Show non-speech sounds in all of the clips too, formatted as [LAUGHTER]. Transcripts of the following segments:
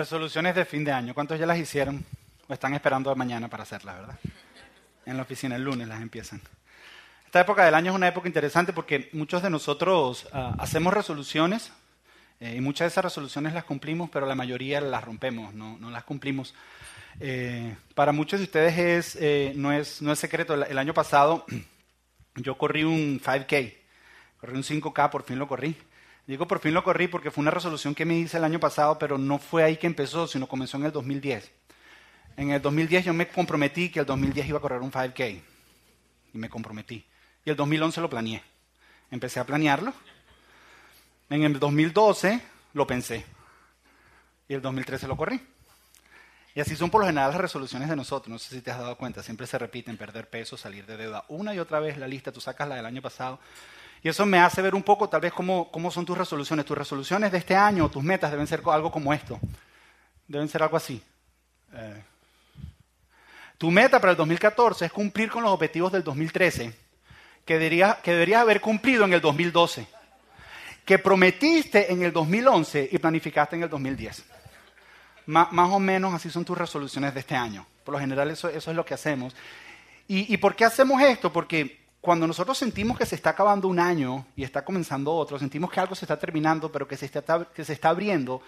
Resoluciones de fin de año. ¿Cuántos ya las hicieron? O están esperando mañana para hacerlas, ¿verdad? En la oficina el lunes las empiezan. Esta época del año es una época interesante porque muchos de nosotros ah, hacemos resoluciones eh, y muchas de esas resoluciones las cumplimos, pero la mayoría las rompemos, no, las cumplimos. Eh, para muchos de ustedes es, eh, no, es, no es secreto. El, el año pasado [CLEARS THROAT] yo corrí un 5K, corrí un 5K, por fin lo corrí. Digo por fin lo corrí porque fue una resolución que me hice el año pasado, pero no fue ahí que empezó, sino comenzó en el 2010. En el 2010 yo me comprometí que el 2010 iba a correr un 5K. Y me comprometí. Y el 2011 lo planeé. Empecé a planearlo. En el 2012 lo pensé. Y el 2013 lo corrí. Y así son por lo general las resoluciones de nosotros. No sé si te has dado cuenta. Siempre se repiten perder peso, salir de deuda. Una y otra vez la lista. Tú sacas la del año pasado y eso me hace ver un poco tal vez cómo, cómo son tus resoluciones. Tus resoluciones de este año, tus metas deben ser algo como esto. Deben ser algo así. Eh, tu meta para el 2014 es cumplir con los objetivos del 2013, que, deberías, que deberías haber cumplido en el 2012, que prometiste en el 2011 y planificaste en el 2010. más o menos así son tus resoluciones de este año. Por lo general eso, eso es lo que hacemos. ¿Y, ¿Y por qué hacemos esto? Porque cuando nosotros sentimos que se está acabando un año y está comenzando otro, sentimos que algo se está terminando, pero que se está, que se está abriendo,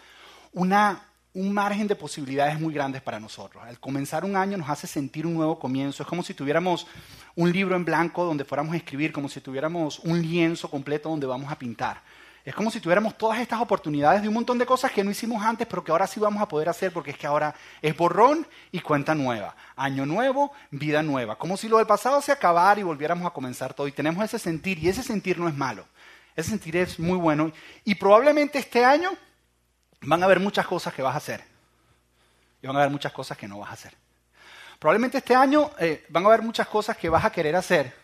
una, un margen de posibilidades muy grandes para nosotros. Al comenzar un año nos hace sentir un nuevo comienzo. Es como si tuviéramos un libro en blanco donde fuéramos a escribir, como si tuviéramos un lienzo completo donde vamos a pintar. Es como si tuviéramos todas estas oportunidades de un montón de cosas que no hicimos antes, pero que ahora sí vamos a poder hacer porque es que ahora es borrón y cuenta nueva. Año nuevo, vida nueva. Como si lo del pasado se acabara y volviéramos a comenzar todo. Y tenemos ese sentir y ese sentir no es malo. Ese sentir es muy bueno. Y probablemente este año van a haber muchas cosas que vas a hacer. Y van a haber muchas cosas que no vas a hacer. Probablemente este año eh, van a haber muchas cosas que vas a querer hacer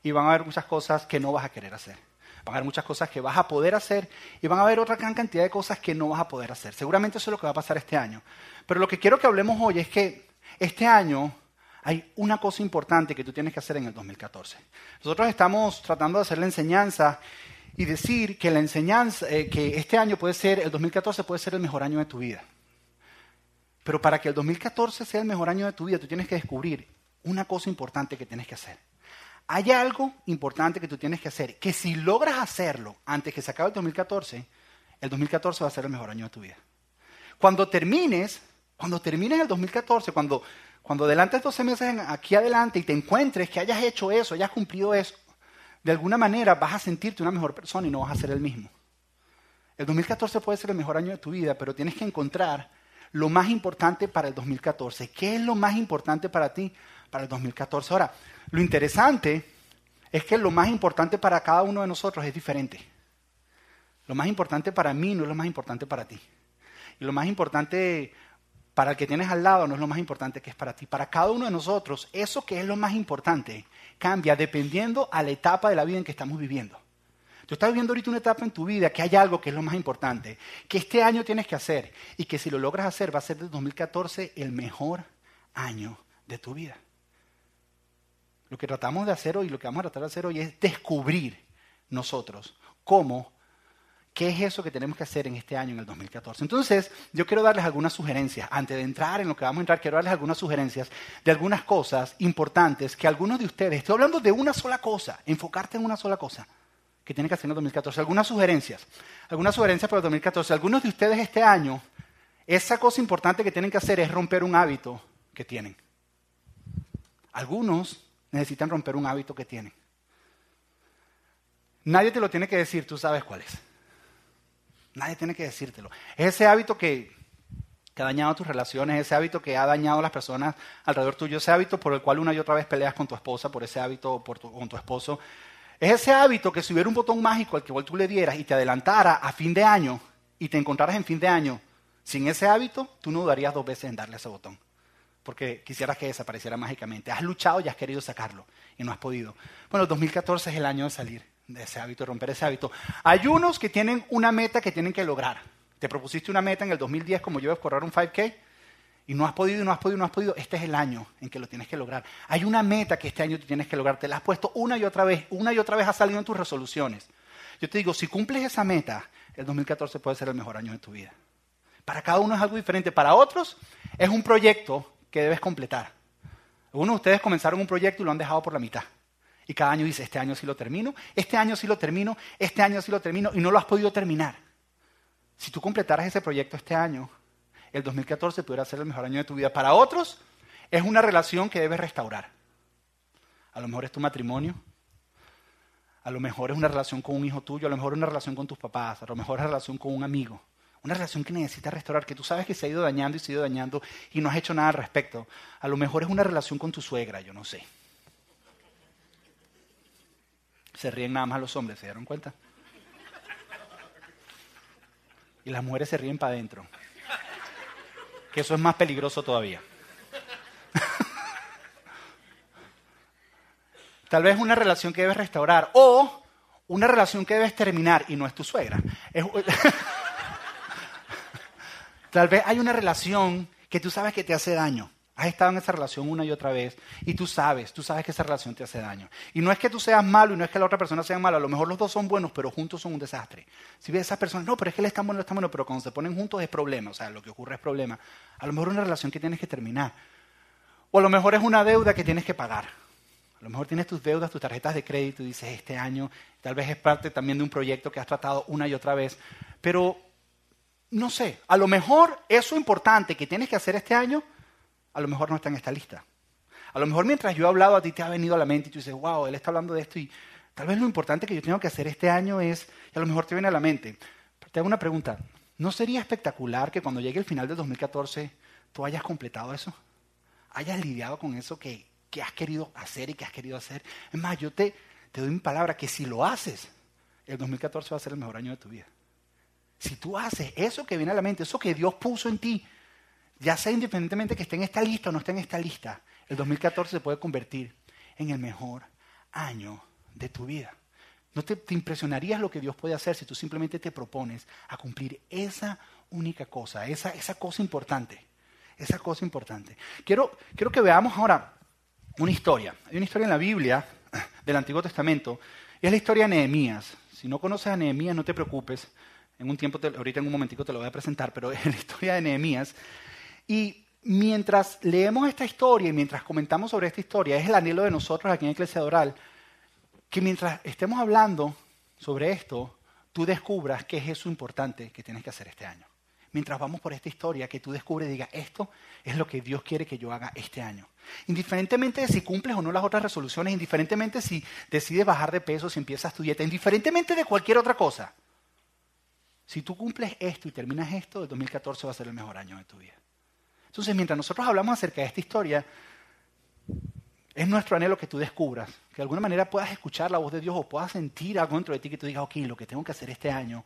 y van a haber muchas cosas que no vas a querer hacer. Van a haber muchas cosas que vas a poder hacer y van a haber otra gran cantidad de cosas que no vas a poder hacer. Seguramente eso es lo que va a pasar este año. Pero lo que quiero que hablemos hoy es que este año hay una cosa importante que tú tienes que hacer en el 2014. Nosotros estamos tratando de hacer la enseñanza y decir que la enseñanza, eh, que este año puede ser, el 2014 puede ser el mejor año de tu vida. Pero para que el 2014 sea el mejor año de tu vida, tú tienes que descubrir una cosa importante que tienes que hacer hay algo importante que tú tienes que hacer, que si logras hacerlo antes que se acabe el 2014, el 2014 va a ser el mejor año de tu vida. Cuando termines, cuando termines el 2014, cuando, cuando adelantes 12 meses aquí adelante y te encuentres que hayas hecho eso, hayas cumplido eso, de alguna manera vas a sentirte una mejor persona y no vas a ser el mismo. El 2014 puede ser el mejor año de tu vida, pero tienes que encontrar lo más importante para el 2014. ¿Qué es lo más importante para ti para el 2014? Ahora, lo interesante es que lo más importante para cada uno de nosotros es diferente. Lo más importante para mí no es lo más importante para ti. Y lo más importante para el que tienes al lado no es lo más importante que es para ti. Para cada uno de nosotros, eso que es lo más importante cambia dependiendo a la etapa de la vida en que estamos viviendo. Tú estás viviendo ahorita una etapa en tu vida que hay algo que es lo más importante, que este año tienes que hacer y que si lo logras hacer va a ser de 2014 el mejor año de tu vida. Lo que tratamos de hacer hoy, lo que vamos a tratar de hacer hoy es descubrir nosotros cómo, qué es eso que tenemos que hacer en este año, en el 2014. Entonces, yo quiero darles algunas sugerencias. Antes de entrar en lo que vamos a entrar, quiero darles algunas sugerencias de algunas cosas importantes que algunos de ustedes, estoy hablando de una sola cosa, enfocarte en una sola cosa que tienen que hacer en el 2014. Algunas sugerencias, algunas sugerencias para el 2014. Algunos de ustedes este año, esa cosa importante que tienen que hacer es romper un hábito que tienen. Algunos necesitan romper un hábito que tienen. Nadie te lo tiene que decir, tú sabes cuál es. Nadie tiene que decírtelo. Es ese hábito que, ha dañado tus relaciones, ese hábito que ha dañado a las personas alrededor tuyo, ese hábito por el cual una y otra vez peleas con tu esposa, por ese hábito por con tu esposo. Es ese hábito que si hubiera un botón mágico al que tú le dieras y te adelantara a fin de año y te encontraras en fin de año sin ese hábito, tú no dudarías dos veces en darle ese botón porque quisieras que desapareciera mágicamente. Has luchado y has querido sacarlo y no has podido. Bueno, 2014 es el año de salir de ese hábito, de romper ese hábito. Hay unos que tienen una meta que tienen que lograr. Te propusiste una meta en el 2010 como yo de correr un 5K y no has podido, no has podido, no has podido. Este es el año en que lo tienes que lograr. Hay una meta que este año tú tienes que lograr. Te la has puesto una y otra vez. Una y otra vez ha salido en tus resoluciones. Yo te digo, si cumples esa meta, el 2014 puede ser el mejor año de tu vida. Para cada uno es algo diferente. Para otros es un proyecto que debes completar. Algunos de ustedes comenzaron un proyecto y lo han dejado por la mitad. Y cada año dice, este año sí lo termino, este año sí lo termino, este año sí lo termino, y no lo has podido terminar. Si tú completaras ese proyecto este año, el 2014 pudiera ser el mejor año de tu vida. Para otros, es una relación que debes restaurar. A lo mejor es tu matrimonio, a lo mejor es una relación con un hijo tuyo, a lo mejor es una relación con tus papás, a lo mejor es una relación con un amigo. Una relación que necesitas restaurar, que tú sabes que se ha ido dañando y se ha ido dañando y no has hecho nada al respecto. A lo mejor es una relación con tu suegra, yo no sé. Se ríen nada más los hombres, ¿se dieron cuenta? Y las mujeres se ríen para adentro. Que eso es más peligroso todavía. [LAUGHS] Tal vez una relación que debes restaurar o una relación que debes terminar y no es tu suegra. [LAUGHS] Tal vez hay una relación que tú sabes que te hace daño. Has estado en esa relación una y otra vez y tú sabes, tú sabes que esa relación te hace daño. Y no es que tú seas malo y no es que la otra persona sea mala, a lo mejor los dos son buenos, pero juntos son un desastre. Si ves a esas personas, no, pero es que él está bueno, está bueno, pero cuando se ponen juntos es problema, o sea, lo que ocurre es problema. A lo mejor una relación que tienes que terminar. O a lo mejor es una deuda que tienes que pagar. A lo mejor tienes tus deudas, tus tarjetas de crédito y dices, este año tal vez es parte también de un proyecto que has tratado una y otra vez, pero no sé, a lo mejor eso importante que tienes que hacer este año a lo mejor no está en esta lista. A lo mejor mientras yo he hablado a ti te ha venido a la mente y tú dices, wow, él está hablando de esto y tal vez lo importante que yo tengo que hacer este año es, y a lo mejor te viene a la mente. te hago una pregunta, ¿no sería espectacular que cuando llegue el final de 2014 tú hayas completado eso? Hayas lidiado con eso que, que has querido hacer y que has querido hacer. Es más, yo te, te doy mi palabra que si lo haces, el 2014 va a ser el mejor año de tu vida. Si tú haces eso que viene a la mente, eso que Dios puso en ti, ya sea independientemente que esté en esta lista o no esté en esta lista, el 2014 se puede convertir en el mejor año de tu vida. ¿No te, impresionarías lo que Dios puede hacer si tú simplemente te propones a cumplir esa única cosa, esa, esa cosa importante? Esa cosa importante. Quiero, quiero que veamos ahora una historia. Hay una historia en la Biblia del Antiguo Testamento es la historia de Nehemías. Si no conoces a Nehemías, no te preocupes. En un tiempo, ahorita en un momentico te lo voy a presentar, pero [LAUGHS] es la historia de Nehemías y mientras leemos esta historia y mientras comentamos sobre esta historia, es el anhelo de nosotros aquí en Iglesia Oral, que mientras estemos hablando sobre esto, tú descubras qué es eso importante que tienes que hacer este año. Mientras vamos por esta historia, que tú descubres y digas, esto es lo que Dios quiere que yo haga este año. Indiferentemente de si cumples o no las otras resoluciones, indiferentemente si decides bajar de peso, si empiezas tu dieta, indiferentemente de cualquier otra cosa. Si tú cumples esto y terminas esto, el 2014 va a ser el mejor año de tu vida. Entonces, mientras nosotros hablamos acerca de esta historia, es nuestro anhelo que tú descubras, que de alguna manera puedas escuchar la voz de Dios o puedas sentir algo dentro de ti que tú digas, ok, lo que tengo que hacer este año,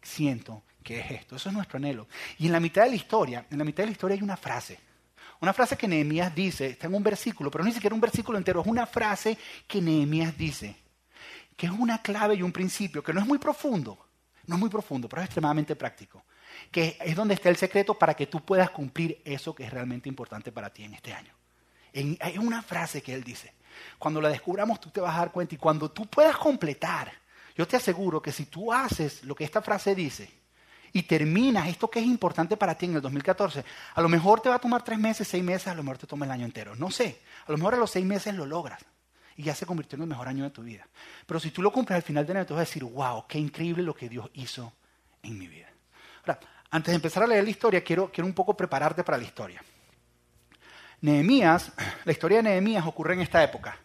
siento que es esto. Eso es nuestro anhelo. Y en la mitad de la historia, en la mitad de la historia hay una frase. Una frase que Nehemías dice, está en un versículo, pero ni siquiera un versículo entero, es una frase que Nehemías dice, que es una clave y un principio, que no es muy profundo, no es muy profundo, pero es extremadamente práctico que es donde está el secreto para que tú puedas cumplir eso que es realmente importante para ti en este año. hay una frase que él dice, cuando la descubramos tú te vas a dar cuenta y cuando tú puedas completar, yo te aseguro que si tú haces lo que esta frase dice y terminas esto que es importante para ti en el 2014, a lo mejor te va a tomar tres meses, seis meses, a lo mejor te toma el año entero, no sé, a lo mejor a los seis meses lo logras y ya se convirtió en el mejor año de tu vida. Pero si tú lo cumples al final de año, te vas a decir, wow, qué increíble lo que Dios hizo en mi vida. Ahora, antes de empezar a leer la historia, quiero, quiero un poco prepararte para la historia. Nehemías, [CLEARS THROAT] la historia de Nehemías ocurre en esta época.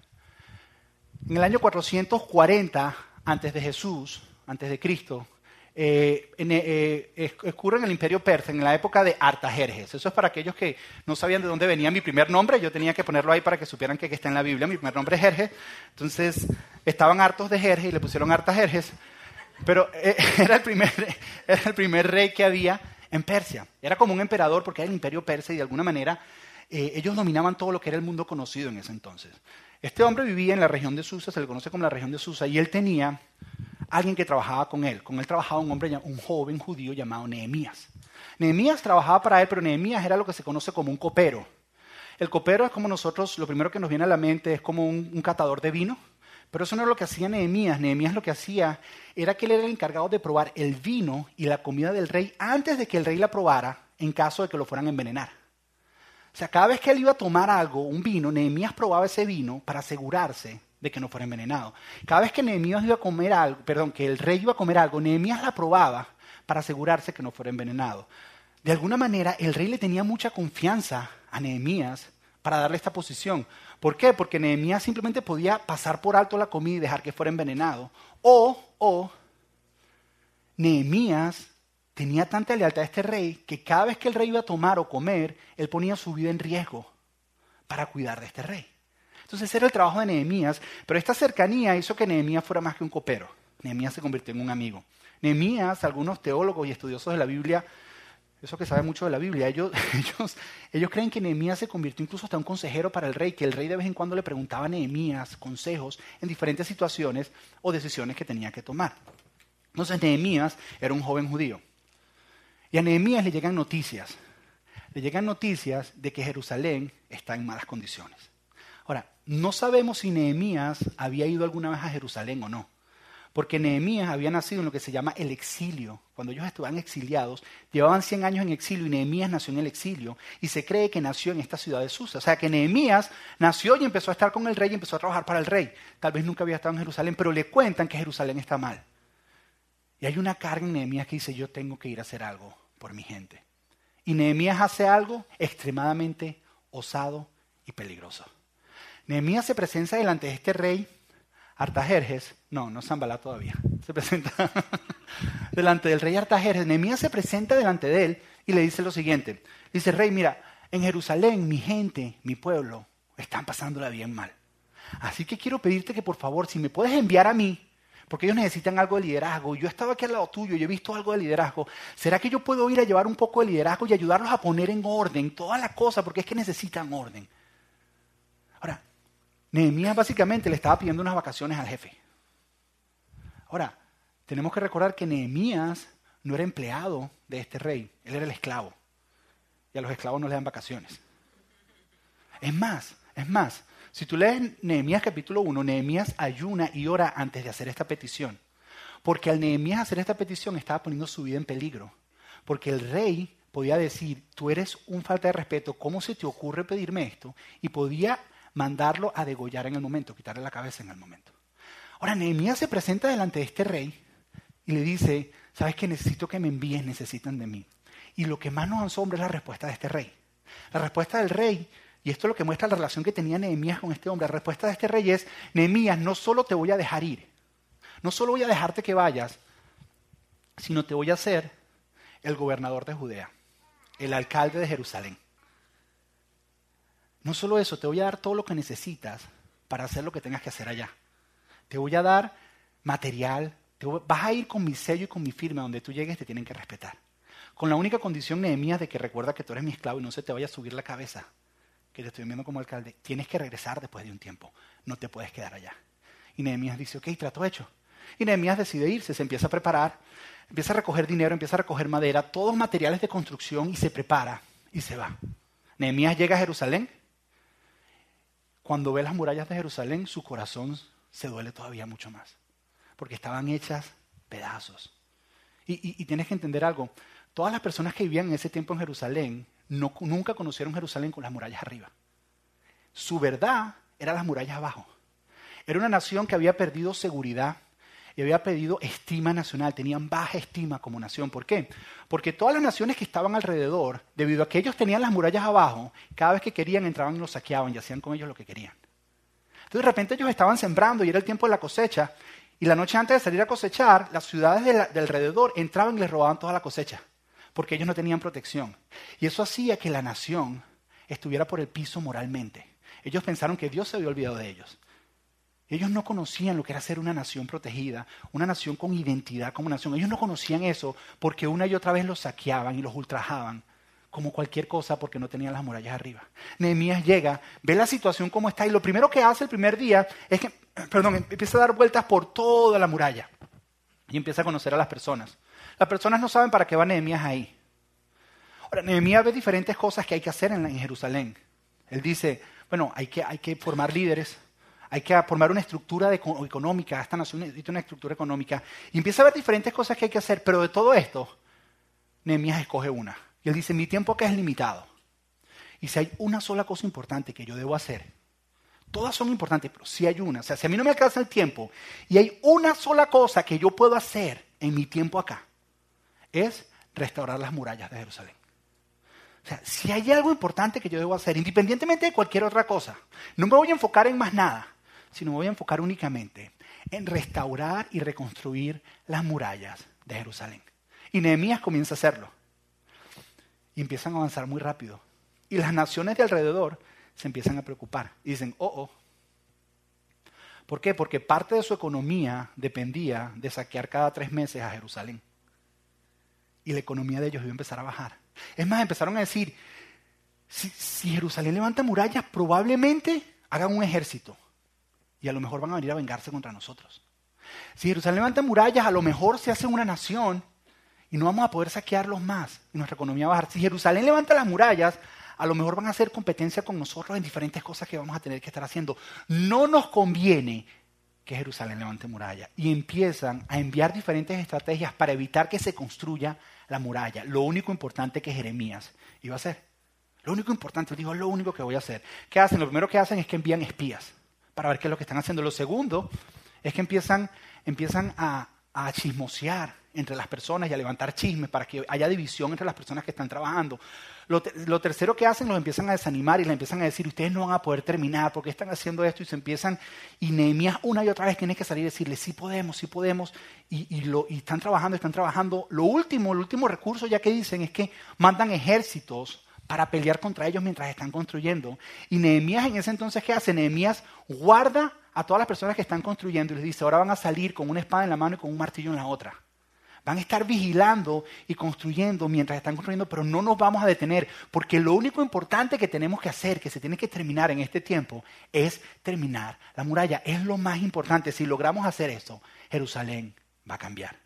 En el año 440 antes de Jesús, antes de Cristo, eh, eh, ocurre en el imperio persa, en la época de Artajerjes. Eso es para aquellos que no sabían de dónde venía mi primer nombre, yo tenía que ponerlo ahí para que supieran que, está en la Biblia, mi primer nombre es Jerjes. Entonces estaban hartos de Jerjes y le pusieron Artajerjes. Pero eh, [LAUGHS] era el, primer, era el primer rey que había en Persia. Era como un emperador porque era el imperio persa y de alguna manera eh, ellos dominaban todo lo que era el mundo conocido en ese entonces. Este hombre vivía en la región de Susa, se le conoce como la región de Susa, y él tenía alguien que trabajaba con él. Con él trabajaba un hombre, un joven judío llamado Nehemías. Nehemías trabajaba para él, pero Nehemías era lo que se conoce como un copero. El copero es como nosotros, lo primero que nos viene a la mente es como un catador de vino pero eso no es lo que hacía Nehemías. Nehemías lo que hacía era que él era el encargado de probar el vino y la comida del rey antes de que el rey la probara en caso de que lo fueran a envenenar. O sea, cada vez que él iba a tomar algo, un vino, Nehemías probaba ese vino para asegurarse de que no fuera envenenado. Cada vez que Nehemías iba a comer algo, perdón, que el rey iba a comer algo, Nehemías la probaba para asegurarse que no fuera envenenado. De alguna manera, el rey le tenía mucha confianza a Nehemías para darle esta posición. ¿Por qué? Porque Nehemías simplemente podía pasar por alto la comida y dejar que fuera envenenado. O, o, Nehemías tenía tanta lealtad a este rey que cada vez que el rey iba a tomar o comer, él ponía su vida en riesgo para cuidar de este rey. Entonces era el trabajo de Nehemías, pero esta cercanía hizo que Nehemías fuera más que un copero. Nehemías se convirtió en un amigo. Nehemías, algunos teólogos y estudiosos de la Biblia, eso que sabe mucho de la Biblia, ellos, [LAUGHS] ellos, ellos creen que Nehemías se convirtió incluso hasta un consejero para el rey, que el rey de vez en cuando le preguntaba a Nehemías consejos en diferentes situaciones o decisiones que tenía que tomar. Entonces Nehemías era un joven judío. Y a Nehemías le llegan noticias. Le llegan noticias de que Jerusalén está en malas condiciones. Ahora, no sabemos si Nehemías había ido alguna vez a Jerusalén o no. Porque Nehemías había nacido en lo que se llama el exilio. Cuando ellos estaban exiliados, llevaban 100 años en exilio y Nehemías nació en el exilio. Y se cree que nació en esta ciudad de Susa. O sea, que Nehemías nació y empezó a estar con el rey y empezó a trabajar para el rey. Tal vez nunca había estado en Jerusalén, pero le cuentan que Jerusalén está mal. Y hay una carga en Nehemías que dice, yo tengo que ir a hacer algo por mi gente. Y Nehemías hace algo extremadamente osado y peligroso. Nehemías se presenta delante de este rey Artajerjes, no, no Zambalá todavía, se presenta [LAUGHS] delante del rey Artajerjes. Nehemías se presenta delante de él y le dice lo siguiente. Dice, rey, mira, en Jerusalén mi gente, mi pueblo, están pasándola bien mal. Así que quiero pedirte que por favor, si me puedes enviar a mí porque ellos necesitan algo de liderazgo. Yo he estado aquí al lado tuyo, yo he visto algo de liderazgo. ¿Será que yo puedo ir a llevar un poco de liderazgo y ayudarlos a poner en orden toda la cosa? Porque es que necesitan orden. Ahora, Nehemías básicamente le estaba pidiendo unas vacaciones al jefe. Ahora, tenemos que recordar que Nehemías no era empleado de este rey, él era el esclavo. Y a los esclavos no le dan vacaciones. Es más, es más, si tú lees Nehemías capítulo 1, Nehemías ayuna y ora antes de hacer esta petición. Porque al Nehemías hacer esta petición estaba poniendo su vida en peligro. Porque el rey podía decir, tú eres un falta de respeto, ¿cómo se te ocurre pedirme esto? Y podía mandarlo a degollar en el momento, quitarle la cabeza en el momento. Ahora, Nehemías se presenta delante de este rey y le dice, sabes que necesito que me envíes, necesitan de mí. Y lo que más nos asombra es la respuesta de este rey. La respuesta del rey y esto es lo que muestra la relación que tenía Nehemías con este hombre. La respuesta de este rey es, Nehemías, no solo te voy a dejar ir, no solo voy a dejarte que vayas, sino te voy a hacer el gobernador de Judea, el alcalde de Jerusalén. No solo eso, te voy a dar todo lo que necesitas para hacer lo que tengas que hacer allá. Te voy a dar material, vas a ir con mi sello y con mi firma, donde tú llegues te tienen que respetar. Con la única condición, Nehemías, de que recuerda que tú eres mi esclavo y no se te vaya a subir la cabeza que te estoy viendo como alcalde, tienes que regresar después de un tiempo. No te puedes quedar allá. Y Nehemías dice, ok, trato hecho. Y Nehemías decide irse, se empieza a preparar, empieza a recoger dinero, empieza a recoger madera, todos materiales de construcción y se prepara y se va. Nehemías llega a Jerusalén. Cuando ve las murallas de Jerusalén, su corazón se duele todavía mucho más, porque estaban hechas pedazos. Y, tienes que entender algo, todas las personas que vivían en ese tiempo en Jerusalén nunca conocieron Jerusalén con las murallas arriba. Su verdad era las murallas abajo. Era una nación que había perdido seguridad y había perdido estima nacional, tenían baja estima como nación. ¿Por qué? Porque todas las naciones que estaban alrededor, debido a que ellos tenían las murallas abajo, cada vez que querían entraban y los saqueaban y hacían con ellos lo que querían. Entonces de repente ellos estaban sembrando y era el tiempo de la cosecha y la noche antes de salir a cosechar, las ciudades de, alrededor entraban y les robaban toda la cosecha porque ellos no tenían protección. Y eso hacía que la nación estuviera por el piso moralmente. Ellos pensaron que Dios se había olvidado de ellos. Ellos no conocían lo que era ser una nación protegida, una nación con identidad como nación. Ellos no conocían eso porque una y otra vez los saqueaban y los ultrajaban como cualquier cosa porque no tenían las murallas arriba. Nehemías llega, ve la situación como está y lo primero que hace el primer día es que, [CLEARS THROAT] perdón, empieza a dar vueltas por toda la muralla y empieza a conocer a las personas. Las personas no saben para qué va Nehemías ahí. Ahora, Nehemías ve diferentes cosas que hay que hacer en, Jerusalén. Él dice, bueno, hay que, hay que formar líderes, hay que formar una estructura económica, esta nación necesita una estructura económica. Y empieza a ver diferentes cosas que hay que hacer, pero de todo esto, Nehemías escoge una. Y él dice, mi tiempo acá es limitado. Y si hay una sola cosa importante que yo debo hacer, todas son importantes, pero si hay una, o sea, si a mí no me alcanza el tiempo y hay una sola cosa que yo puedo hacer en mi tiempo acá, es restaurar las murallas de Jerusalén. O sea, si hay algo importante que yo debo hacer, independientemente de cualquier otra cosa, no me voy a enfocar en más nada sino me voy a enfocar únicamente en restaurar y reconstruir las murallas de Jerusalén. Y Nehemías comienza a hacerlo. Y empiezan a avanzar muy rápido. Y las naciones de alrededor se empiezan a preocupar. Y dicen, oh, oh. ¿Por qué? Porque parte de su economía dependía de saquear cada tres meses a Jerusalén. Y la economía de ellos iba a empezar a bajar. Es más, empezaron a decir, si, si Jerusalén levanta murallas, probablemente hagan un ejército y a lo mejor van a venir a vengarse contra nosotros. Si Jerusalén levanta murallas, a lo mejor se hace una nación y no vamos a poder saquearlos más y nuestra economía va a bajar. Si Jerusalén levanta las murallas, a lo mejor van a hacer competencia con nosotros en diferentes cosas que vamos a tener que estar haciendo. No nos conviene que Jerusalén levante murallas. Y empiezan a enviar diferentes estrategias para evitar que se construya la muralla. Lo único importante que Jeremías iba a hacer. Lo único importante, digo, lo único que voy a hacer. ¿Qué hacen? Lo primero que hacen es que envían espías para ver qué es lo que están haciendo. Lo segundo es que empiezan, empiezan a, a chismosear entre las personas y a levantar chismes para que haya división entre las personas que están trabajando. Lo, tercero que hacen, los empiezan a desanimar y le empiezan a decir, ustedes no van a poder terminar, porque están haciendo esto? Y se empiezan, y Nehemías una y otra vez tiene que salir y decirle, sí podemos, sí podemos, y, y, lo, y están trabajando, están trabajando. Lo último, el último recurso ya que dicen es que mandan ejércitos para pelear contra ellos mientras están construyendo. Y Nehemías en ese entonces, ¿qué hace? Nehemías guarda a todas las personas que están construyendo y les dice, ahora van a salir con una espada en la mano y con un martillo en la otra. Van a estar vigilando y construyendo mientras están construyendo, pero no nos vamos a detener, porque lo único importante que tenemos que hacer, que se tiene que terminar en este tiempo, es terminar la muralla. Es lo más importante. Si logramos hacer eso, Jerusalén va a cambiar.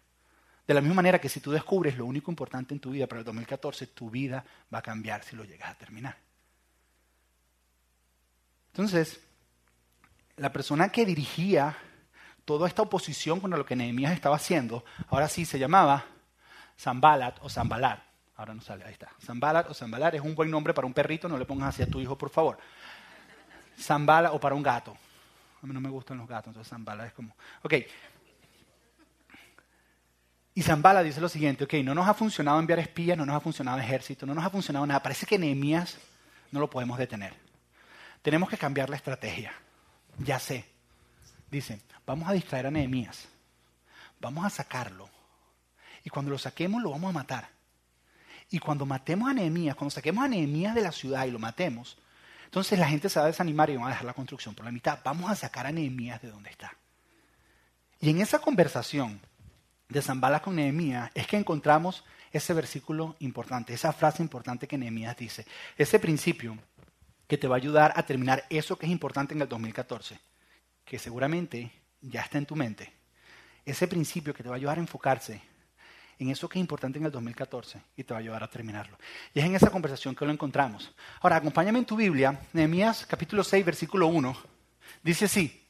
De la misma manera que si tú descubres lo único importante en tu vida para el 2014, tu vida va a cambiar si lo llegas a terminar. Entonces, la persona que dirigía toda esta oposición contra lo que Nehemías estaba haciendo, ahora sí se llamaba Zambalat o Zambalar. Ahora no sale, ahí está. Zambalat o Zambalar es un buen nombre para un perrito, no le pongas así a tu hijo, por favor. Zambala o para un gato. A mí no me gustan los gatos, entonces Zambala es como... Ok, y Zambala dice lo siguiente, ok, no nos ha funcionado enviar espías, no nos ha funcionado ejército, no nos ha funcionado nada. Parece que Nehemías no lo podemos detener. Tenemos que cambiar la estrategia. Ya sé. Dice, vamos a distraer a Nehemías. Vamos a sacarlo. Y cuando lo saquemos lo vamos a matar. Y cuando matemos a Nehemías, cuando saquemos a Nehemías de la ciudad y lo matemos, entonces la gente se va a desanimar y van a dejar la construcción por la mitad. Vamos a sacar a Nehemías de donde está. Y en esa conversación, de Zambala con Nehemías es que encontramos ese versículo importante, esa frase importante que Nehemías dice, ese principio que te va a ayudar a terminar eso que es importante en el 2014, que seguramente ya está en tu mente, ese principio que te va a ayudar a enfocarse en eso que es importante en el 2014 y te va a ayudar a terminarlo. Y es en esa conversación que lo encontramos. Ahora, acompáñame en tu Biblia, Nehemías capítulo 6, versículo 1, dice así,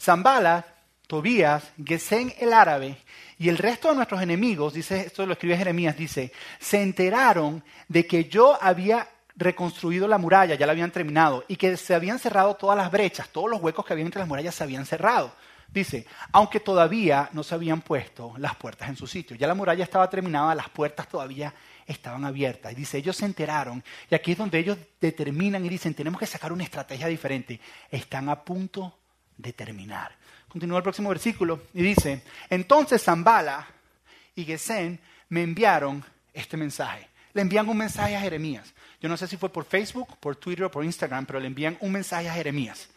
Zambala Tobías, Gesén el árabe y el resto de nuestros enemigos, dice, esto lo escribe Jeremías, dice, se enteraron de que yo había reconstruido la muralla, ya la habían terminado, y que se habían cerrado todas las brechas, todos los huecos que había entre las murallas se habían cerrado. Dice, aunque todavía no se habían puesto las puertas en su sitio, ya la muralla estaba terminada, las puertas todavía estaban abiertas. Y dice, ellos se enteraron, y aquí es donde ellos determinan y dicen, tenemos que sacar una estrategia diferente. Están a punto de terminar. Continúa el próximo versículo y dice, entonces Zambala y Gesén me enviaron este mensaje. Le envían un mensaje a Jeremías. Yo no sé si fue por Facebook, por Twitter o por Instagram, pero le envían un mensaje a Jeremías.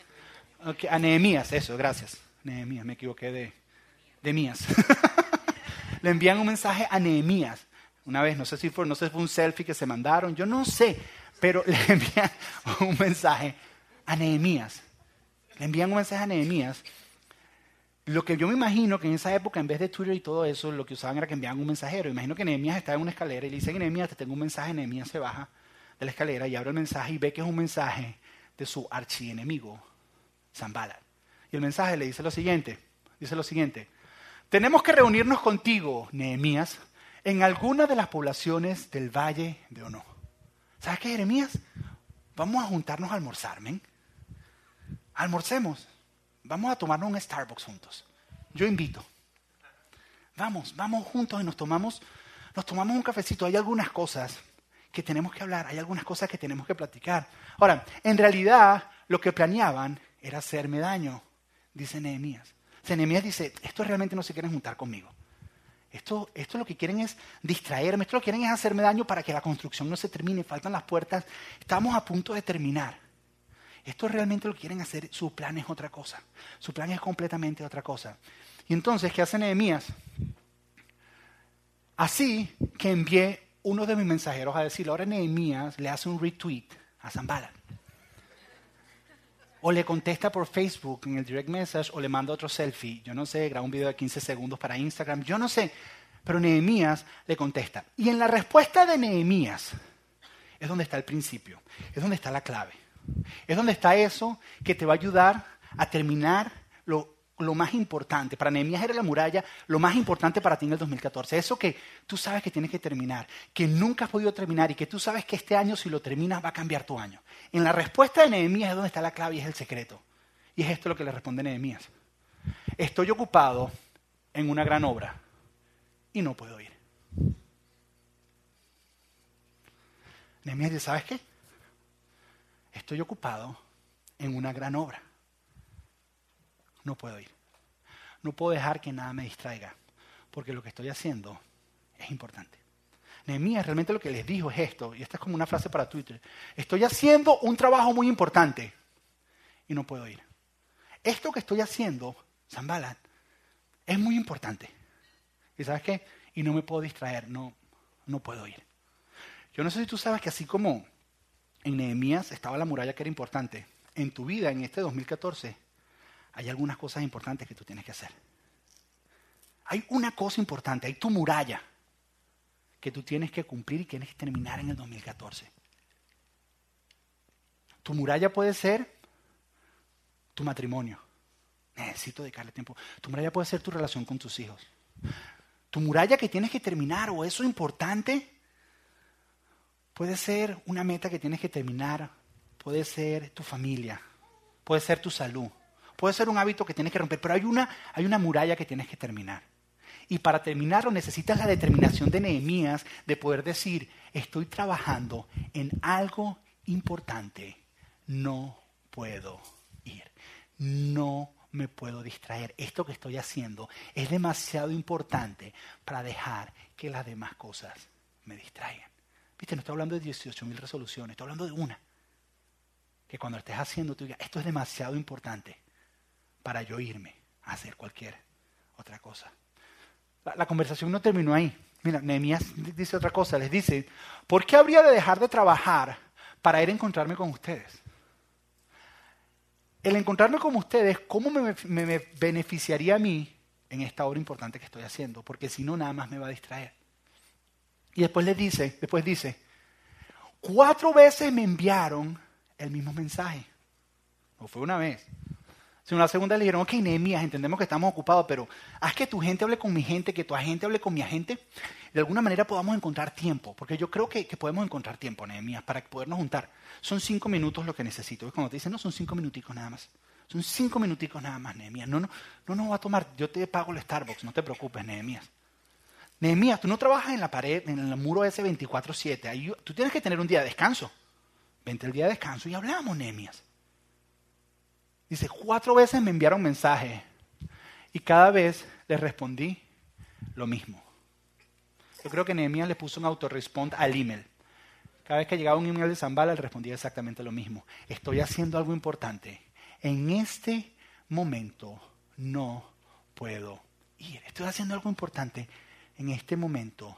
a Nehemías, eso, gracias. Nehemías, me equivoqué de, de Mías. [LAUGHS] le envían un mensaje a Nehemías. Una vez, no sé si fue, no sé si fue un selfie que se mandaron, yo no sé, pero [LAUGHS] le envían un mensaje a Nehemías. Le envían un mensaje a Nehemías lo que yo me imagino que en esa época, en vez de Twitter y todo eso, lo que usaban era que enviaban un mensajero. Imagino que Nehemías estaba en una escalera y le dice, Nehemías, te tengo un mensaje. Nehemías se baja de la escalera y abre el mensaje y ve que es un mensaje de su archienemigo, Zambala. Y el mensaje le dice lo siguiente, dice lo siguiente, tenemos que reunirnos contigo, Nehemías, en alguna de las poblaciones del Valle de Ono. ¿Sabes qué, Jeremías? Vamos a juntarnos a almorzar, ¿men? Almorcemos. Vamos a tomarnos un Starbucks juntos. Yo invito. Vamos, vamos juntos y nos tomamos, nos tomamos un cafecito. Hay algunas cosas que tenemos que hablar, hay algunas cosas que tenemos que platicar. Ahora, en realidad, lo que planeaban era hacerme daño, dice Nehemías. Nehemías dice, esto realmente no se quieren juntar conmigo. Esto, esto lo que quieren es distraerme, esto lo que quieren es hacerme daño para que la construcción no se termine, faltan las puertas, estamos a punto de terminar. Esto realmente lo quieren hacer, su plan es otra cosa, su plan es completamente otra cosa. Y entonces, ¿qué hace Nehemías? Así que envié uno de mis mensajeros a decirle, ahora Nehemías le hace un retweet a Zambala. O le contesta por Facebook en el direct message o le manda otro selfie. Yo no sé, graba un video de 15 segundos para Instagram. Yo no sé. Pero Nehemías le contesta. Y en la respuesta de Nehemías es donde está el principio. Es donde está la clave. Es donde está eso que te va a ayudar a terminar lo lo más importante, para Nehemías era la muralla, lo más importante para ti en el 2014. Eso que tú sabes que tienes que terminar, que nunca has podido terminar y que tú sabes que este año si lo terminas va a cambiar tu año. En la respuesta de Nehemías es donde está la clave y es el secreto. Y es esto lo que le responde Nehemías. Estoy ocupado en una gran obra y no puedo ir. Nehemías dice, ¿sabes qué? Estoy ocupado en una gran obra no puedo ir. No puedo dejar que nada me distraiga, porque lo que estoy haciendo es importante. Nehemías realmente lo que les dijo es esto, y esta es como una frase para Twitter. Estoy haciendo un trabajo muy importante y no puedo ir. Esto que estoy haciendo, Zambalat, es muy importante. ¿Y sabes qué? Y no me puedo distraer, no, no puedo ir. Yo no sé si tú sabes que así como en Nehemías estaba la muralla que era importante, en tu vida, en este 2014, hay algunas cosas importantes que tú tienes que hacer. Hay una cosa importante, hay tu muralla que tú tienes que cumplir y tienes que terminar en el 2014. Tu muralla puede ser tu matrimonio. Necesito dedicarle tiempo. Tu muralla puede ser tu relación con tus hijos. Tu muralla que tienes que terminar o eso importante puede ser una meta que tienes que terminar. Puede ser tu familia. Puede ser tu salud. Puede ser un hábito que tienes que romper, pero hay una, hay una muralla que tienes que terminar. Y para terminarlo necesitas la determinación de Nehemías de poder decir, estoy trabajando en algo importante, no puedo ir, no me puedo distraer. Esto que estoy haciendo es demasiado importante para dejar que las demás cosas me distraigan. Viste, no estoy hablando de 18 mil resoluciones, estoy hablando de una. Que cuando estés haciendo, tú digas, esto es demasiado importante para yo irme a hacer cualquier otra cosa. La, conversación no terminó ahí. Mira, Nehemías dice otra cosa, les dice, ¿por qué habría de dejar de trabajar para ir a encontrarme con ustedes? El encontrarme con ustedes, ¿cómo me, me beneficiaría a mí en esta obra importante que estoy haciendo? Porque si no, nada más me va a distraer. Y después les dice, después dice, cuatro veces me enviaron el mismo mensaje. No fue una vez, Sino la segunda le dijeron, ok, Nehemías, entendemos que estamos ocupados, pero haz que tu gente hable con mi gente, que tu agente hable con mi agente. De alguna manera podamos encontrar tiempo, porque yo creo que, podemos encontrar tiempo, Nehemías, para podernos juntar. Son cinco minutos lo que necesito. Es cuando te dicen, no, son cinco minuticos nada más. Son cinco minuticos nada más, Nehemías. No, no, no nos va a tomar, yo te pago el Starbucks, no te preocupes, Nehemías. Nehemías, tú no trabajas en la pared, en el muro ese 24-7. Tú tienes que tener un día de descanso. Vente el día de descanso y hablamos, Nehemías. Dice, cuatro veces me enviaron mensaje y cada vez les respondí lo mismo. Yo creo que Nehemías le puso un autorespond al email. Cada vez que llegaba un email de Zambala, le respondía exactamente lo mismo. Estoy haciendo algo importante. En este momento no puedo ir. Estoy haciendo algo importante. En este momento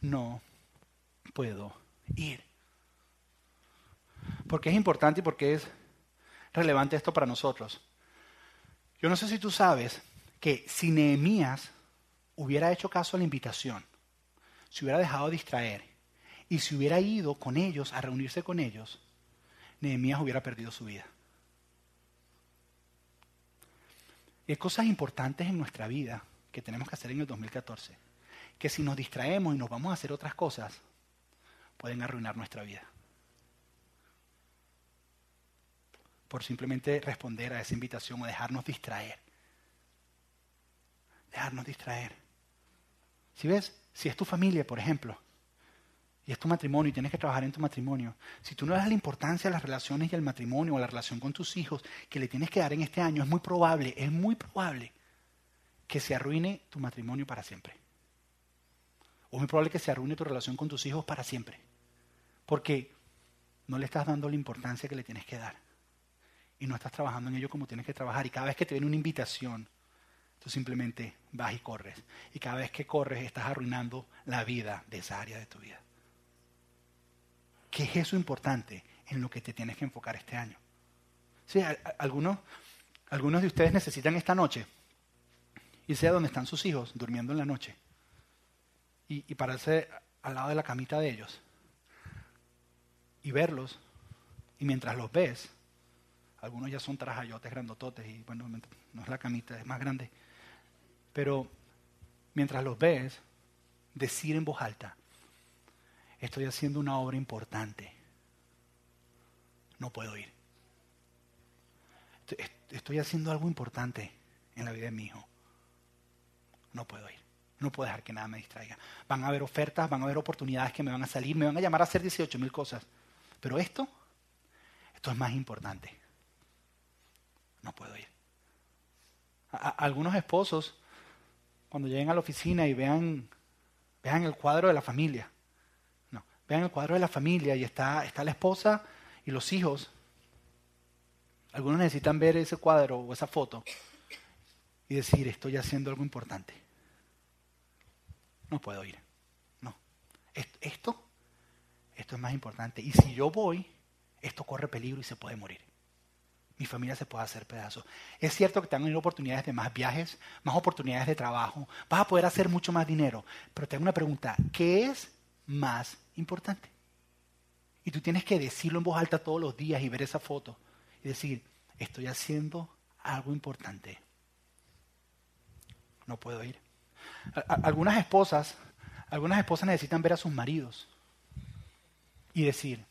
no puedo ir. Porque es importante y porque es relevante esto para nosotros. Yo no sé si tú sabes que si Nehemías hubiera hecho caso a la invitación, se hubiera dejado distraer y si hubiera ido con ellos a reunirse con ellos, Nehemías hubiera perdido su vida. Hay cosas importantes en nuestra vida que tenemos que hacer en el 2014, que si nos distraemos y nos vamos a hacer otras cosas, pueden arruinar nuestra vida. Por simplemente responder a esa invitación o dejarnos distraer. Dejarnos distraer. Si ves, si es tu familia, por ejemplo, y es tu matrimonio y tienes que trabajar en tu matrimonio, si tú no das la importancia a las relaciones y al matrimonio o a la relación con tus hijos que le tienes que dar en este año, es muy probable, es muy probable que se arruine tu matrimonio para siempre. O es muy probable que se arruine tu relación con tus hijos para siempre. Porque no le estás dando la importancia que le tienes que dar. Y no estás trabajando en ello como tienes que trabajar. Y cada vez que te viene una invitación, tú simplemente vas y corres. Y cada vez que corres estás arruinando la vida de esa área de tu vida. ¿Qué es eso importante en lo que te tienes que enfocar este año? Sí, algunos, algunos de ustedes necesitan esta noche irse a donde están sus hijos durmiendo en la noche y, y pararse al lado de la camita de ellos y verlos. Y mientras los ves, algunos ya son trajayotes grandototes y bueno, no es la camita, es más grande. Pero mientras los ves, decir en voz alta, estoy haciendo una obra importante. No puedo ir. Estoy haciendo algo importante en la vida de mi hijo. No puedo ir. No puedo dejar que nada me distraiga. Van a haber ofertas, van a haber oportunidades que me van a salir, me van a llamar a hacer 18 mil cosas. Pero esto, esto es más importante. No puedo ir. algunos esposos, cuando lleguen a la oficina y vean, vean el cuadro de la familia, Vean el cuadro de la familia y está, está la esposa y los hijos. Algunos necesitan ver ese cuadro o esa foto y decir, estoy haciendo algo importante. No puedo ir. No. Esto, esto es más importante. Y si yo voy, esto corre peligro y se puede morir. Mi familia se puede hacer pedazos. Es cierto que te han oportunidades de más viajes, más oportunidades de trabajo. Vas a poder hacer mucho más dinero. Pero tengo una pregunta. ¿Qué es más importante. Y tú tienes que decirlo en voz alta todos los días y ver esa foto y decir, estoy haciendo algo importante. No puedo ir. Algunas esposas, algunas esposas necesitan ver a sus maridos y decir,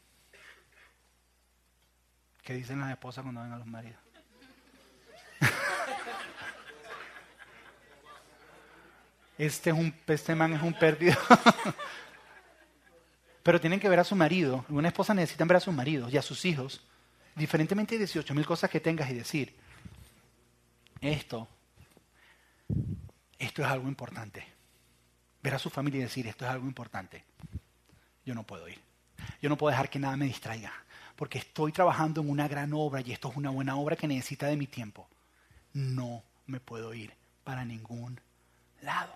¿qué dicen las esposas cuando ven a los maridos? [LAUGHS] este es un este man es un perdido. [LAUGHS] Pero tienen que ver a su marido. Una esposa necesita ver a sus maridos y a sus hijos. Diferentemente de 18 mil cosas que tengas y decir, esto, esto es algo importante. Ver a su familia y decir, esto es algo importante. Yo no puedo ir. Yo no puedo dejar que nada me distraiga. Porque estoy trabajando en una gran obra y esto es una buena obra que necesita de mi tiempo. No me puedo ir para ningún lado.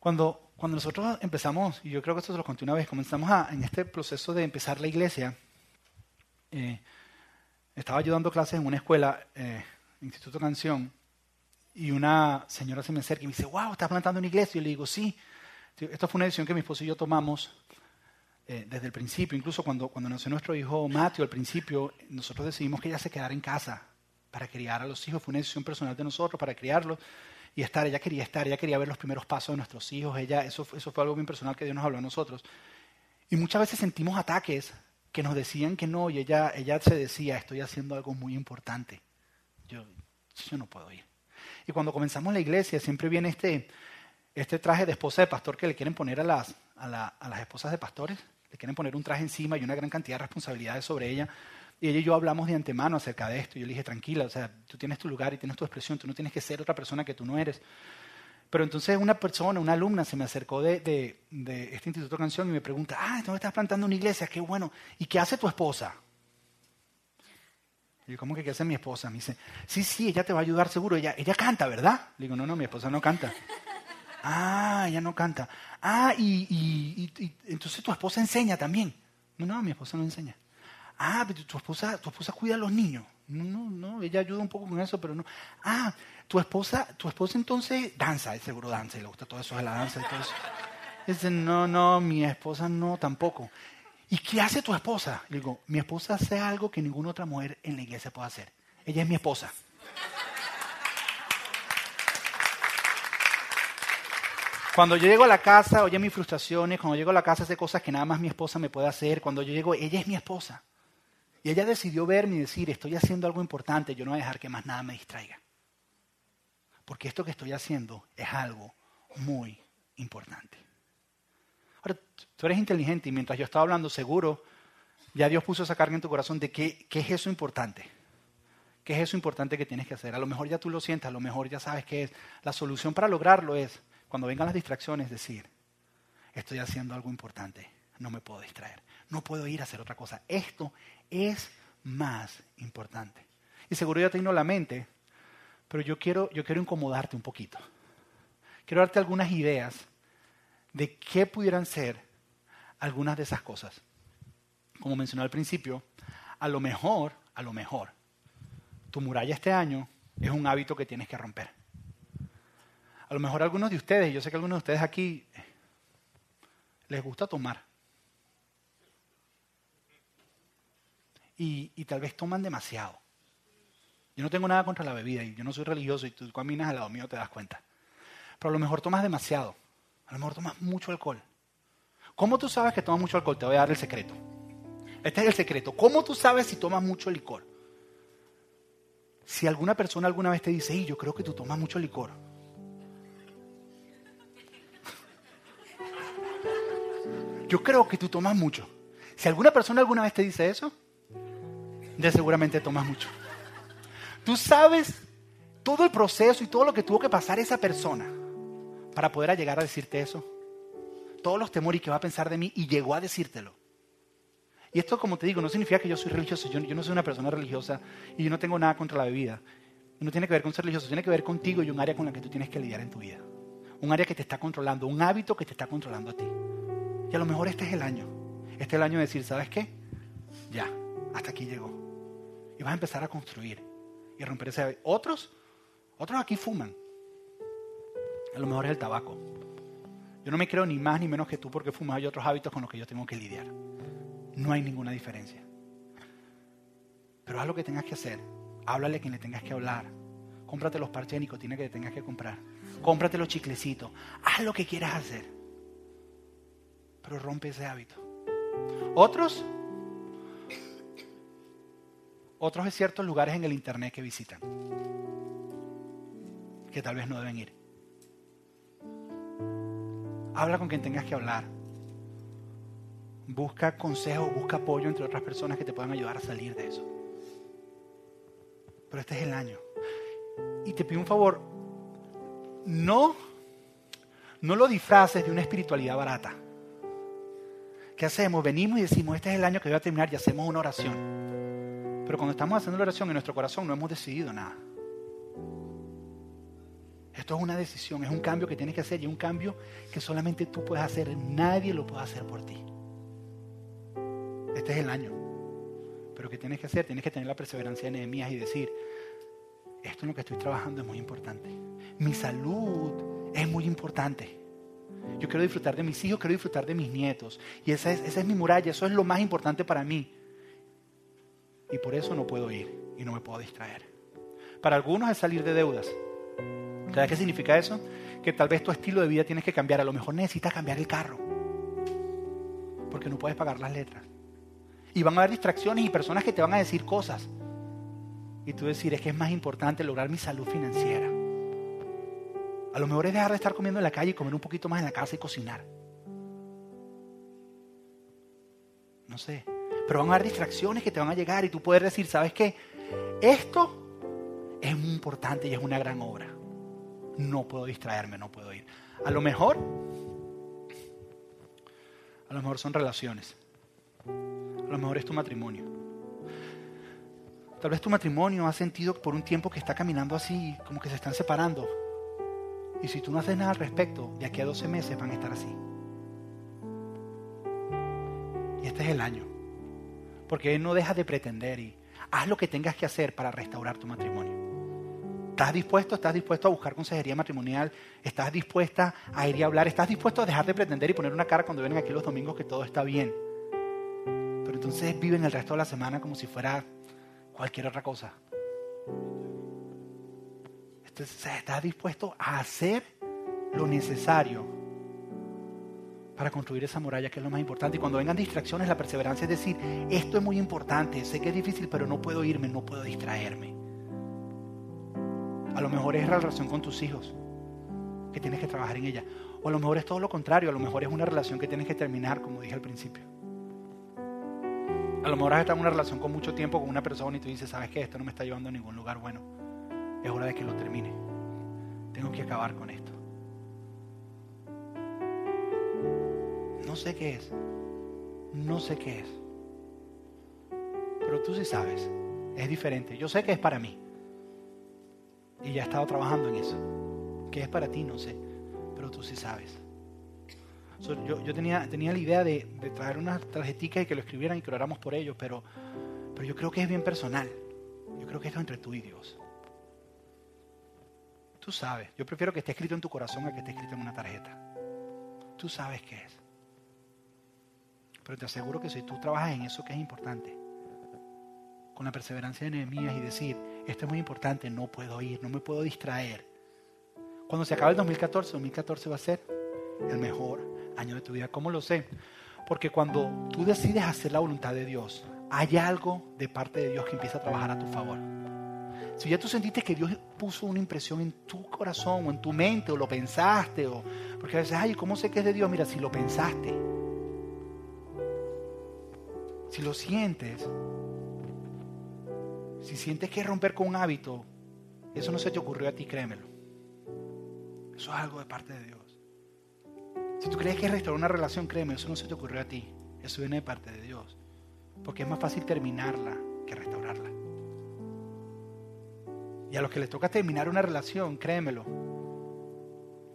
Cuando, cuando nosotros empezamos, y yo creo que esto se lo conté una vez, comenzamos a, en este proceso de empezar la iglesia, eh, estaba yo dando clases en una escuela, eh, Instituto Canción, y una señora se me acerca y me dice, wow, ¿estás plantando una iglesia? Y yo le digo, sí. Esta fue una decisión que mi esposo y yo tomamos eh, desde el principio, incluso cuando, cuando nació nuestro hijo Mateo, al principio, nosotros decidimos que ella se quedara en casa para criar a los hijos. Fue una decisión personal de nosotros para criarlos y estar, ella quería estar, ella quería ver los primeros pasos de nuestros hijos, ella, eso, eso fue algo bien personal que Dios nos habló a nosotros. Y muchas veces sentimos ataques que nos decían que no, y ella, ella se decía, estoy haciendo algo muy importante. Yo, yo no puedo ir. Y cuando comenzamos la iglesia, siempre viene este, este traje de esposa de pastor que le quieren poner a las, a, a las esposas de pastores. Le quieren poner un traje encima y una gran cantidad de responsabilidades sobre ella. Y ella y yo hablamos de antemano acerca de esto. Yo le dije, tranquila, o sea, tú tienes tu lugar y tienes tu expresión, tú no tienes que ser otra persona que tú no eres. Pero entonces una persona, una alumna, se me acercó de, de, este Instituto de Canción y me pregunta, ah, ¿dónde estás plantando una iglesia? Qué bueno. ¿Y qué hace tu esposa? Y yo, ¿cómo que qué hace mi esposa? Me dice, sí, sí, ella te va a ayudar seguro. Ella, ella canta, ¿verdad? Le digo, no, no, mi esposa no canta. ah, ella no canta. Ah, y, y, y entonces tu esposa enseña también. No, no, mi esposa no enseña. Ah, pero tu esposa, tu esposa cuida a los niños. No, no, no, ella ayuda un poco con eso, pero no. Ah, tu esposa, tu esposa entonces danza, es seguro danza, y le gusta todo eso de la danza y todo eso. Dice, no, no, mi esposa no, tampoco. ¿Y qué hace tu esposa? Le digo, mi esposa hace algo que ninguna otra mujer en la iglesia puede hacer. Ella es mi esposa. Cuando yo llego a la casa, oye mis frustraciones, cuando llego a la casa hace cosas que nada más mi esposa me puede hacer, cuando yo llego, ella es mi esposa. Y ella decidió verme y decir, estoy haciendo algo importante, yo no voy a dejar que más nada me distraiga. Porque esto que estoy haciendo es algo muy importante. Ahora, tú eres inteligente y mientras yo estaba hablando, seguro, ya Dios puso esa carga en tu corazón de qué, qué es eso importante. ¿Qué es eso importante que tienes que hacer? A lo mejor ya tú lo sientes, a lo mejor ya sabes qué es. La solución para lograrlo es, cuando vengan las distracciones, decir, estoy haciendo algo importante, no me puedo distraer, no puedo ir a hacer otra cosa. Esto es más importante. Y seguro ya te vino la mente, pero yo quiero, yo quiero incomodarte un poquito. Quiero darte algunas ideas de qué pudieran ser algunas de esas cosas. Como mencioné al principio, a lo mejor, a lo mejor, tu muralla este año es un hábito que tienes que romper. A lo mejor algunos de ustedes, yo sé que algunos de ustedes aquí les gusta tomar. Y, tal vez toman demasiado. Yo no tengo nada contra la bebida y yo no soy religioso y tú caminas al lado mío te das cuenta. Pero a lo mejor tomas demasiado. A lo mejor tomas mucho alcohol. ¿Cómo tú sabes que tomas mucho alcohol? Te voy a dar el secreto. Este es el secreto. ¿Cómo tú sabes si tomas mucho licor? Si alguna persona alguna vez te dice, y yo creo que tú tomas mucho licor. Yo creo que tú tomas mucho. Si alguna persona alguna vez te dice eso, de seguramente tomas mucho. Tú sabes todo el proceso y todo lo que tuvo que pasar esa persona para poder llegar a decirte eso. Todos los temores que va a pensar de mí y llegó a decírtelo. Y esto, como te digo, no significa que yo soy religioso. Yo, no soy una persona religiosa y yo no tengo nada contra la bebida. No tiene que ver con ser religioso, tiene que ver contigo y un área con la que tú tienes que lidiar en tu vida. Un área que te está controlando, un hábito que te está controlando a ti. Y a lo mejor este es el año. Este es el año de decir, ¿sabes qué? Ya, hasta aquí llegó. Y vas a empezar a construir y romper ese hábito. Otros, otros aquí fuman. A lo mejor es el tabaco. Yo no me creo ni más ni menos que tú porque fumas. Hay otros hábitos con los que yo tengo que lidiar no hay ninguna diferencia. Pero haz lo que tengas que hacer. Háblale a quien le tengas que hablar. Cómprate los parches de nicotina que le tengas que comprar. Cómprate los chiclecitos. Haz lo que quieras hacer. Pero rompe ese hábito. Otros, otros es ciertos lugares en el internet que visitan. Que tal vez no deben ir. Habla con quien tengas que hablar. Busca consejo, busca apoyo entre otras personas que te puedan ayudar a salir de eso. Pero este es el año. Y te pido un favor, no, no lo disfraces de una espiritualidad barata. ¿Qué hacemos? Venimos y decimos, este es el año que voy a terminar y hacemos una oración. Pero cuando estamos haciendo la oración en nuestro corazón no hemos decidido nada. Esto es una decisión, es un cambio que tienes que hacer y es un cambio que solamente tú puedes hacer, nadie lo puede hacer por ti. Este es el año. Pero ¿qué tienes que hacer? Tienes que tener la perseverancia de Nehemías y decir, esto en lo que estoy trabajando es muy importante. Mi salud es muy importante. Yo quiero disfrutar de mis hijos, quiero disfrutar de mis nietos. Y esa es, esa es mi muralla, eso es lo más importante para mí. Y por eso no puedo ir y no me puedo distraer. Para algunos es salir de deudas. ¿Sabes qué significa eso? Que tal vez tu estilo de vida tienes que cambiar. A lo mejor necesitas cambiar el carro. Porque no puedes pagar las letras. Y van a haber distracciones y personas que te van a decir cosas. Y tú decir, es que es más importante lograr mi salud financiera. A lo mejor es dejar de estar comiendo en la calle y comer un poquito más en la casa y cocinar. No sé. Pero van a haber distracciones que te van a llegar y tú puedes decir, ¿sabes qué? Esto es muy importante y es una gran obra. No puedo distraerme, no puedo ir. A lo mejor, a lo mejor son relaciones. A lo mejor es tu matrimonio. Tal vez tu matrimonio ha sentido por un tiempo que está caminando así, como que se están separando. Y si tú no haces nada al respecto, de aquí a 12 meses van a estar así. Y este es el año. Porque no deja de pretender y haz lo que tengas que hacer para restaurar tu matrimonio. ¿Estás dispuesto? ¿Estás dispuesto a buscar consejería matrimonial? ¿Estás dispuesta a ir y hablar? ¿Estás dispuesto a dejar de pretender y poner una cara cuando vienen aquí los domingos que todo está bien? entonces viven el resto de la semana como si fuera cualquier otra cosa. Entonces, ¿estás dispuesto a hacer lo necesario para construir esa muralla que es lo más importante. Y cuando vengan distracciones, la perseverancia es decir, esto es muy importante, sé que es difícil, pero no puedo irme, no puedo distraerme. A lo mejor es la relación con tus hijos, que tienes que trabajar en ella. O a lo mejor es todo lo contrario, a lo mejor es una relación que tienes que terminar, como dije al principio. A lo mejor has estado en una relación con mucho tiempo con una persona y tú dices, ¿sabes qué? Esto no me está llevando a ningún lugar bueno. Es hora de que lo termine. Tengo que acabar con esto. No sé qué es. No sé qué es. Pero tú sí sabes. Es diferente. Yo sé que es para mí. Y ya he estado trabajando en eso. ¿Qué es para ti? No sé. Pero tú sí sabes. yo, tenía, tenía la idea de, traer unas tarjeticas y que lo escribieran y que oráramos por ellos, pero, pero yo creo que es bien personal. Yo creo que esto es entre tú y Dios. Tú sabes. Yo prefiero que esté escrito en tu corazón a que esté escrito en una tarjeta. Tú sabes qué es. Pero te aseguro que si tú trabajas en eso que es importante, con la perseverancia de Nehemías y decir, esto es muy importante, no puedo ir, no me puedo distraer. Cuando se acabe el 2014, 2014 va a ser el mejor año de tu vida. ¿Cómo lo sé? Porque cuando tú decides hacer la voluntad de Dios, hay algo de parte de Dios que empieza a trabajar a tu favor. Si ya tú sentiste que Dios puso una impresión en tu corazón o en tu mente o lo pensaste, o, porque a veces, ay, ¿cómo sé que es de Dios? Mira, si lo pensaste, si lo sientes, si sientes que romper con un hábito, eso no se te ocurrió a ti, créemelo. Eso es algo de parte de Dios. Si tú crees que es restaurar una relación, créeme, eso no se te ocurrió a ti. Eso viene de parte de Dios. Porque es más fácil terminarla que restaurarla. Y a los que les toca terminar una relación, créemelo,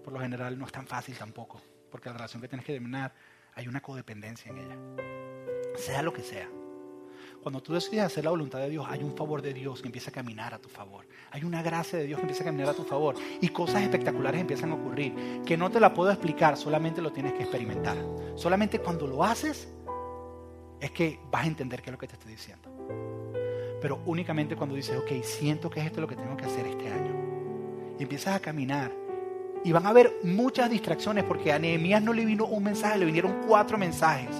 por lo general no es tan fácil tampoco. Porque la relación que tienes que terminar, hay una codependencia en ella sea lo que sea. Cuando tú decides hacer la voluntad de Dios, hay un favor de Dios que empieza a caminar a tu favor. Hay una gracia de Dios que empieza a caminar a tu favor. Y cosas espectaculares empiezan a ocurrir. Que no te la puedo explicar, solamente lo tienes que experimentar. Solamente cuando lo haces es que vas a entender qué es lo que te estoy diciendo. Pero únicamente cuando dices, ok, siento que es esto lo que tengo que hacer este año. Y empiezas a caminar. Y van a haber muchas distracciones porque a Nehemías no le vino un mensaje, le vinieron cuatro mensajes.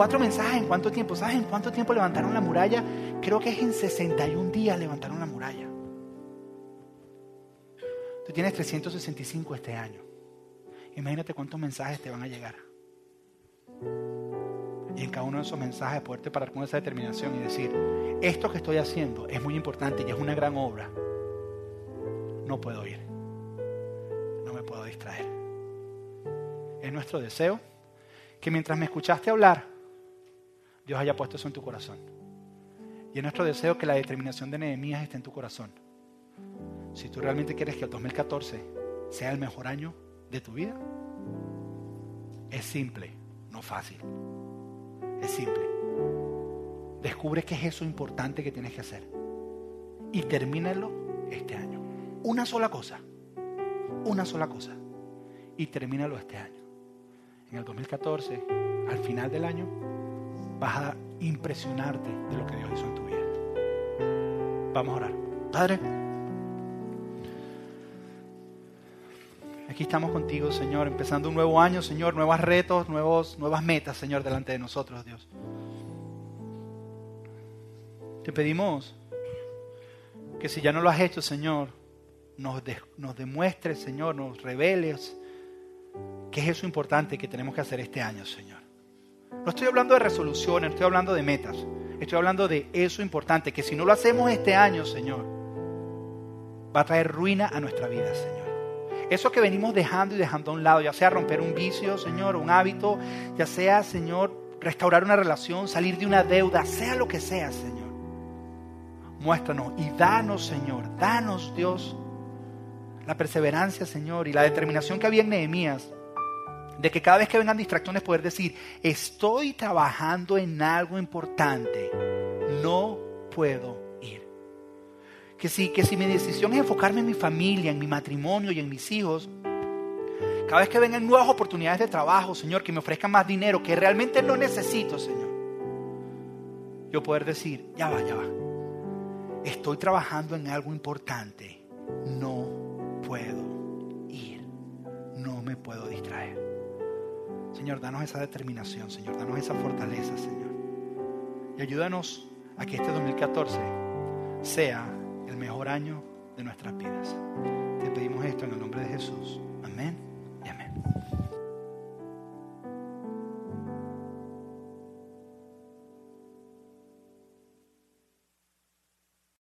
Cuatro mensajes en cuánto tiempo. ¿Sabes en cuánto tiempo levantaron la muralla? Creo que es en 61 días levantaron la muralla. Tú tienes 365 este año. Imagínate cuántos mensajes te van a llegar. Y en cada uno de esos mensajes poderte parar con esa determinación y decir, esto que estoy haciendo es muy importante y es una gran obra. No puedo ir. No me puedo distraer. Es nuestro deseo que mientras me escuchaste hablar, Dios haya puesto eso en tu corazón. Y es nuestro deseo que la determinación de Nehemías esté en tu corazón. Si tú realmente quieres que el 2014 sea el mejor año de tu vida, es simple, no fácil. Es simple. Descubre qué es eso importante que tienes que hacer. Y termínalo este año. Una sola cosa. Una sola cosa. Y termínalo este año. En el 2014, al final del año, vas a impresionarte de lo que Dios hizo en tu vida. Vamos a orar. Padre, aquí estamos contigo, Señor, empezando un nuevo año, Señor, nuevos retos, nuevos, nuevas metas, Señor, delante de nosotros, Dios. Te pedimos que si ya no lo has hecho, Señor, nos, nos demuestres, Señor, nos reveles qué es eso importante que tenemos que hacer este año, Señor. No estoy hablando de resoluciones, estoy hablando de metas. Estoy hablando de eso importante, que si no lo hacemos este año, Señor, va a traer ruina a nuestra vida, Señor. Eso que venimos dejando y dejando a un lado, ya sea romper un vicio, Señor, un hábito, ya sea, Señor, restaurar una relación, salir de una deuda, sea lo que sea, Señor. Muéstranos y danos, Señor, danos, Dios, la perseverancia, Señor, y la determinación que había en Nehemías de que cada vez que vengan distracciones poder decir, estoy trabajando en algo importante, no puedo ir. Que si, que si mi decisión es enfocarme en mi familia, en mi matrimonio y en mis hijos, cada vez que vengan nuevas oportunidades de trabajo, Señor, que me ofrezcan más dinero, que realmente no necesito, Señor, yo poder decir, ya va, ya va, estoy trabajando en algo importante, no puedo ir, no me puedo distraer. Señor, danos esa determinación, Señor, danos esa fortaleza, Señor. Y ayúdanos a que este 2014 sea el mejor año de nuestras vidas. Te pedimos esto en el nombre de Jesús. Amén.